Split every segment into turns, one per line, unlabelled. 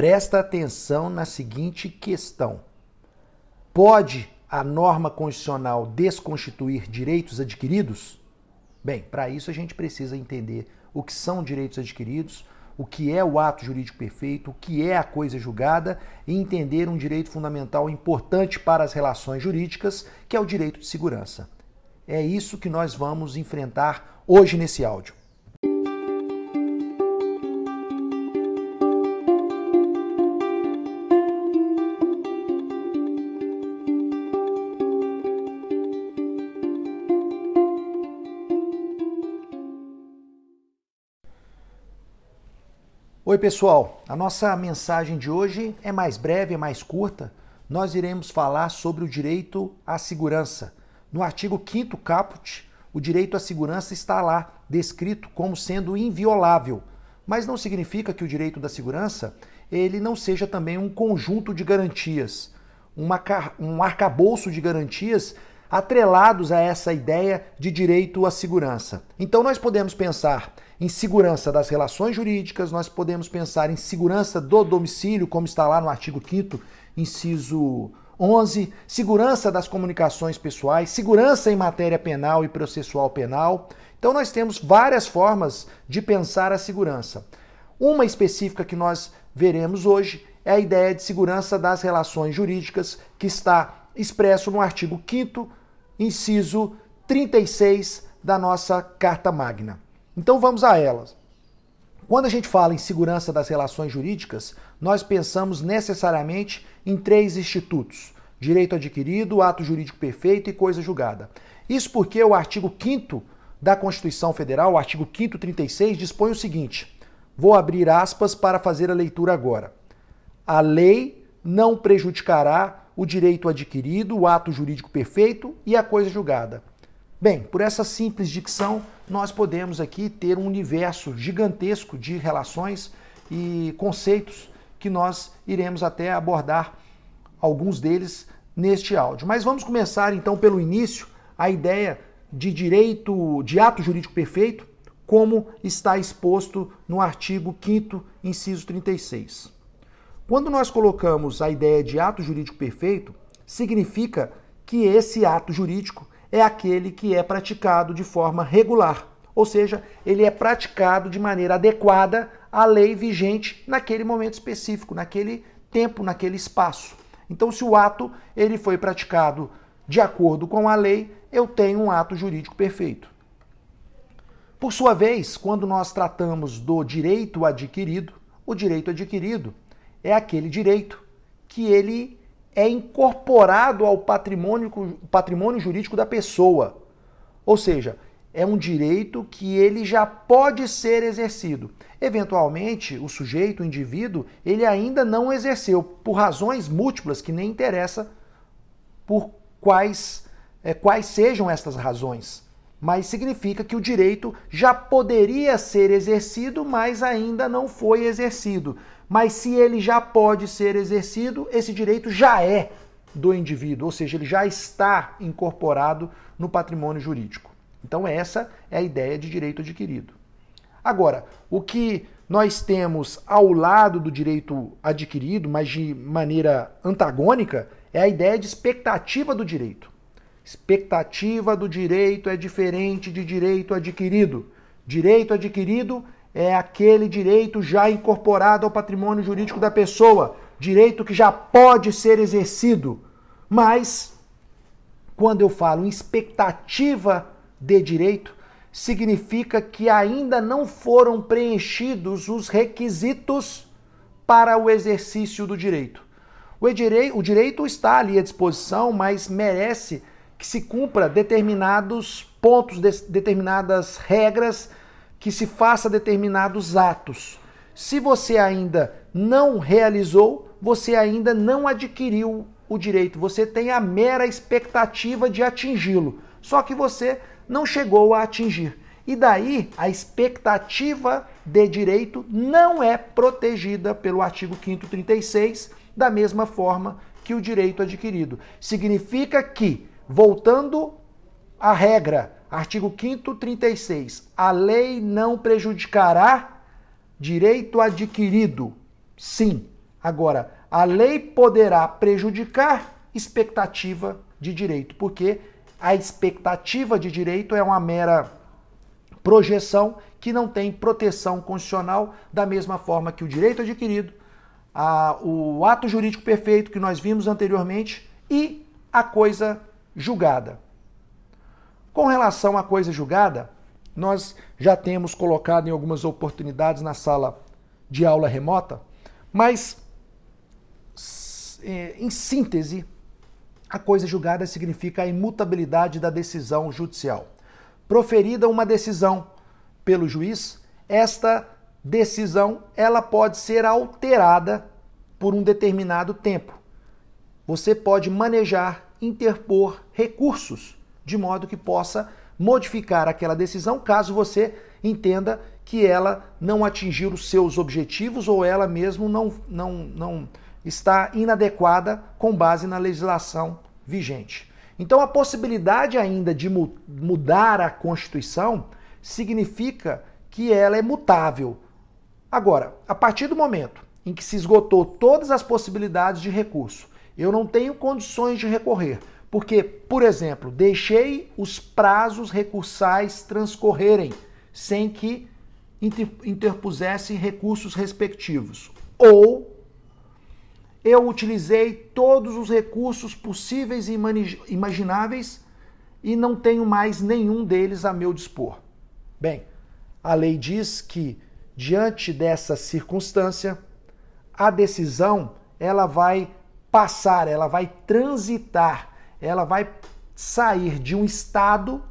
Presta atenção na seguinte questão: pode a norma constitucional desconstituir direitos adquiridos? Bem, para isso a gente precisa entender o que são direitos adquiridos, o que é o ato jurídico perfeito, o que é a coisa julgada e entender um direito fundamental importante para as relações jurídicas, que é o direito de segurança. É isso que nós vamos enfrentar hoje nesse áudio. Oi, pessoal. A nossa mensagem de hoje é mais breve, é mais curta. Nós iremos falar sobre o direito à segurança. No artigo 5 caput, o direito à segurança está lá descrito como sendo inviolável, mas não significa que o direito da segurança ele não seja também um conjunto de garantias, uma, um arcabouço de garantias atrelados a essa ideia de direito à segurança. Então nós podemos pensar em segurança das relações jurídicas, nós podemos pensar em segurança do domicílio, como está lá no artigo 5 inciso 11, segurança das comunicações pessoais, segurança em matéria penal e processual penal. Então nós temos várias formas de pensar a segurança. Uma específica que nós veremos hoje é a ideia de segurança das relações jurídicas, que está expresso no artigo 5 inciso 36 da nossa Carta Magna. Então vamos a elas. Quando a gente fala em segurança das relações jurídicas, nós pensamos necessariamente em três institutos: direito adquirido, ato jurídico perfeito e coisa julgada. Isso porque o artigo 5 da Constituição Federal, o artigo 5 36, dispõe o seguinte: vou abrir aspas para fazer a leitura agora. A lei não prejudicará o direito adquirido, o ato jurídico perfeito e a coisa julgada. Bem, por essa simples dicção, nós podemos aqui ter um universo gigantesco de relações e conceitos que nós iremos até abordar alguns deles neste áudio. Mas vamos começar então pelo início, a ideia de direito de ato jurídico perfeito, como está exposto no artigo 5 inciso 36. Quando nós colocamos a ideia de ato jurídico perfeito, significa que esse ato jurídico é aquele que é praticado de forma regular, ou seja, ele é praticado de maneira adequada à lei vigente naquele momento específico, naquele tempo, naquele espaço. Então, se o ato ele foi praticado de acordo com a lei, eu tenho um ato jurídico perfeito. Por sua vez, quando nós tratamos do direito adquirido, o direito adquirido é aquele direito que ele é incorporado ao patrimônio, patrimônio jurídico da pessoa. Ou seja, é um direito que ele já pode ser exercido. Eventualmente, o sujeito, o indivíduo, ele ainda não exerceu, por razões múltiplas que nem interessa por quais, é, quais sejam estas razões. Mas significa que o direito já poderia ser exercido, mas ainda não foi exercido mas se ele já pode ser exercido, esse direito já é do indivíduo, ou seja, ele já está incorporado no patrimônio jurídico. Então, essa é a ideia de direito adquirido. Agora, o que nós temos ao lado do direito adquirido, mas de maneira antagônica, é a ideia de expectativa do direito. Expectativa do direito é diferente de direito adquirido. Direito adquirido é aquele direito já incorporado ao patrimônio jurídico da pessoa, direito que já pode ser exercido. Mas, quando eu falo expectativa de direito, significa que ainda não foram preenchidos os requisitos para o exercício do direito. O direito está ali à disposição, mas merece que se cumpra determinados pontos, determinadas regras que se faça determinados atos. Se você ainda não realizou, você ainda não adquiriu o direito, você tem a mera expectativa de atingi-lo, só que você não chegou a atingir. E daí a expectativa de direito não é protegida pelo artigo 5 36, da mesma forma que o direito adquirido. Significa que, voltando à regra, Artigo 5 36. A lei não prejudicará direito adquirido. Sim, Agora, a lei poderá prejudicar expectativa de direito, porque a expectativa de direito é uma mera projeção que não tem proteção constitucional da mesma forma que o direito adquirido, a, o ato jurídico perfeito que nós vimos anteriormente e a coisa julgada. Com relação à coisa julgada, nós já temos colocado em algumas oportunidades na sala de aula remota, mas é, em síntese, a coisa julgada significa a imutabilidade da decisão judicial. Proferida uma decisão pelo juiz, esta decisão ela pode ser alterada por um determinado tempo. Você pode manejar, interpor recursos de modo que possa modificar aquela decisão caso você entenda que ela não atingiu os seus objetivos ou ela mesmo não, não, não está inadequada com base na legislação vigente. Então, a possibilidade ainda de mudar a Constituição significa que ela é mutável. Agora, a partir do momento em que se esgotou todas as possibilidades de recurso, eu não tenho condições de recorrer, porque, por exemplo, deixei os prazos recursais transcorrerem sem que interpusessem recursos respectivos. Ou eu utilizei todos os recursos possíveis e imagináveis e não tenho mais nenhum deles a meu dispor. Bem, a lei diz que diante dessa circunstância, a decisão ela vai passar, ela vai transitar, ela vai sair de um estado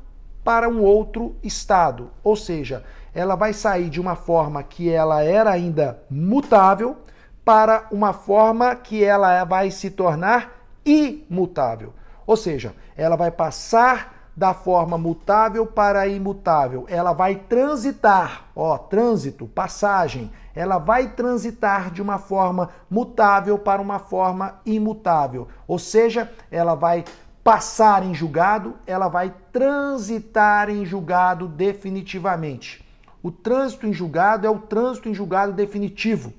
para um outro estado, ou seja, ela vai sair de uma forma que ela era ainda mutável para uma forma que ela vai se tornar imutável. Ou seja, ela vai passar da forma mutável para imutável. Ela vai transitar, ó, trânsito, passagem. Ela vai transitar de uma forma mutável para uma forma imutável. Ou seja, ela vai passar em julgado, ela vai transitar em julgado definitivamente. O trânsito em julgado é o trânsito em julgado definitivo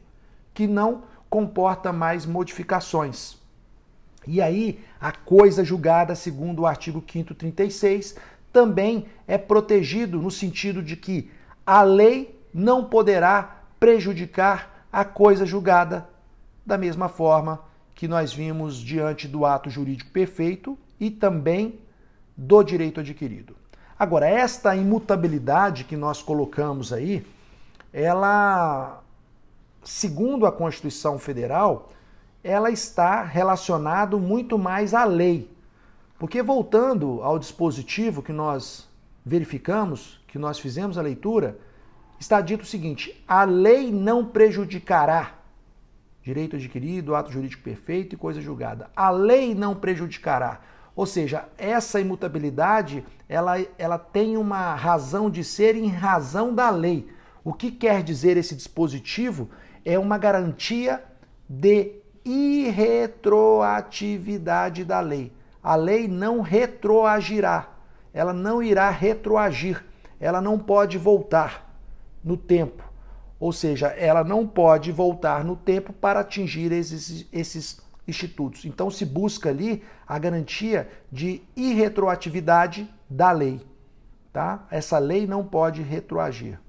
que não comporta mais modificações. E aí, a coisa julgada, segundo o artigo 536, também é protegido no sentido de que a lei não poderá prejudicar a coisa julgada, da mesma forma que nós vimos diante do ato jurídico perfeito e também do direito adquirido. Agora, esta imutabilidade que nós colocamos aí, ela segundo a Constituição Federal, ela está relacionado muito mais à lei. Porque voltando ao dispositivo que nós verificamos, que nós fizemos a leitura, está dito o seguinte: a lei não prejudicará direito adquirido, ato jurídico perfeito e coisa julgada. A lei não prejudicará. Ou seja, essa imutabilidade, ela, ela tem uma razão de ser em razão da lei. O que quer dizer esse dispositivo? é uma garantia de irretroatividade da lei. A lei não retroagirá, ela não irá retroagir, ela não pode voltar no tempo. Ou seja, ela não pode voltar no tempo para atingir esses, esses institutos. Então se busca ali a garantia de irretroatividade da lei. Tá? Essa lei não pode retroagir.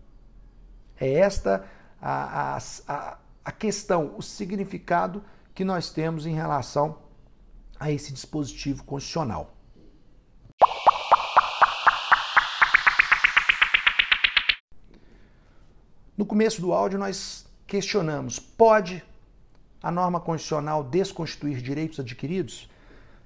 É esta a, a, a questão, o significado que nós temos em relação a esse dispositivo constitucional. No começo do áudio, nós questionamos: pode a norma constitucional desconstituir direitos adquiridos?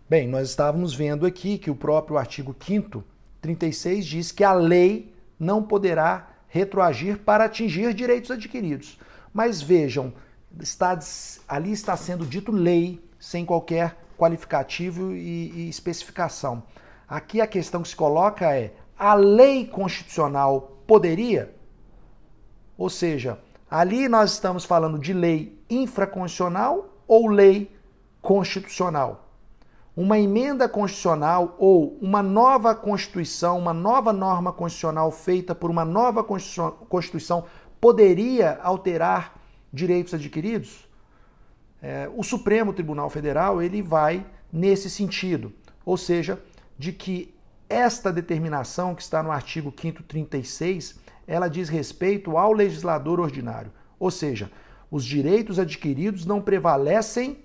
Bem, nós estávamos vendo aqui que o próprio artigo 5, 36, diz que a lei não poderá retroagir para atingir direitos adquiridos. Mas vejam, está, ali está sendo dito lei, sem qualquer qualificativo e, e especificação. Aqui a questão que se coloca é: a lei constitucional poderia? Ou seja, ali nós estamos falando de lei infraconstitucional ou lei constitucional uma emenda constitucional ou uma nova Constituição, uma nova norma constitucional feita por uma nova Constituição poderia alterar direitos adquiridos? É, o Supremo Tribunal Federal ele vai nesse sentido, ou seja, de que esta determinação que está no artigo 536, ela diz respeito ao legislador ordinário, ou seja, os direitos adquiridos não prevalecem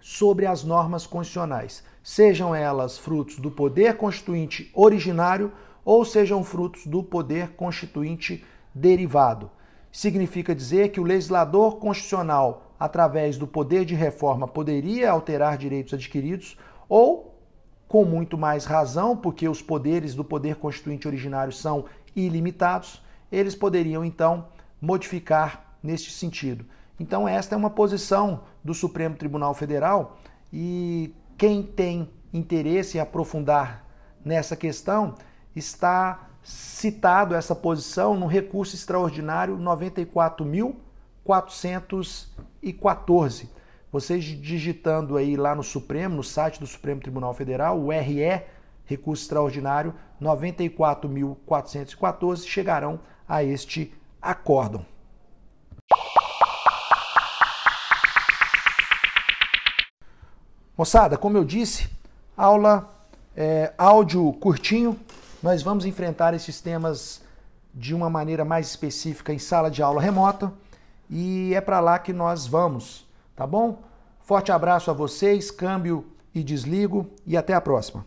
sobre as normas constitucionais, sejam elas frutos do poder constituinte originário ou sejam frutos do poder constituinte derivado. Significa dizer que o legislador constitucional, através do poder de reforma, poderia alterar direitos adquiridos ou com muito mais razão, porque os poderes do poder constituinte originário são ilimitados, eles poderiam então modificar neste sentido. Então, esta é uma posição do Supremo Tribunal Federal e quem tem interesse em aprofundar nessa questão está citado essa posição no recurso extraordinário 94.414 vocês digitando aí lá no Supremo, no site do Supremo Tribunal Federal, o RE, recurso extraordinário 94.414, chegarão a este acórdão. Moçada, como eu disse, aula é, áudio curtinho, nós vamos enfrentar esses temas de uma maneira mais específica em sala de aula remota e é para lá que nós vamos tá bom? Forte abraço a vocês, câmbio e desligo e até a próxima.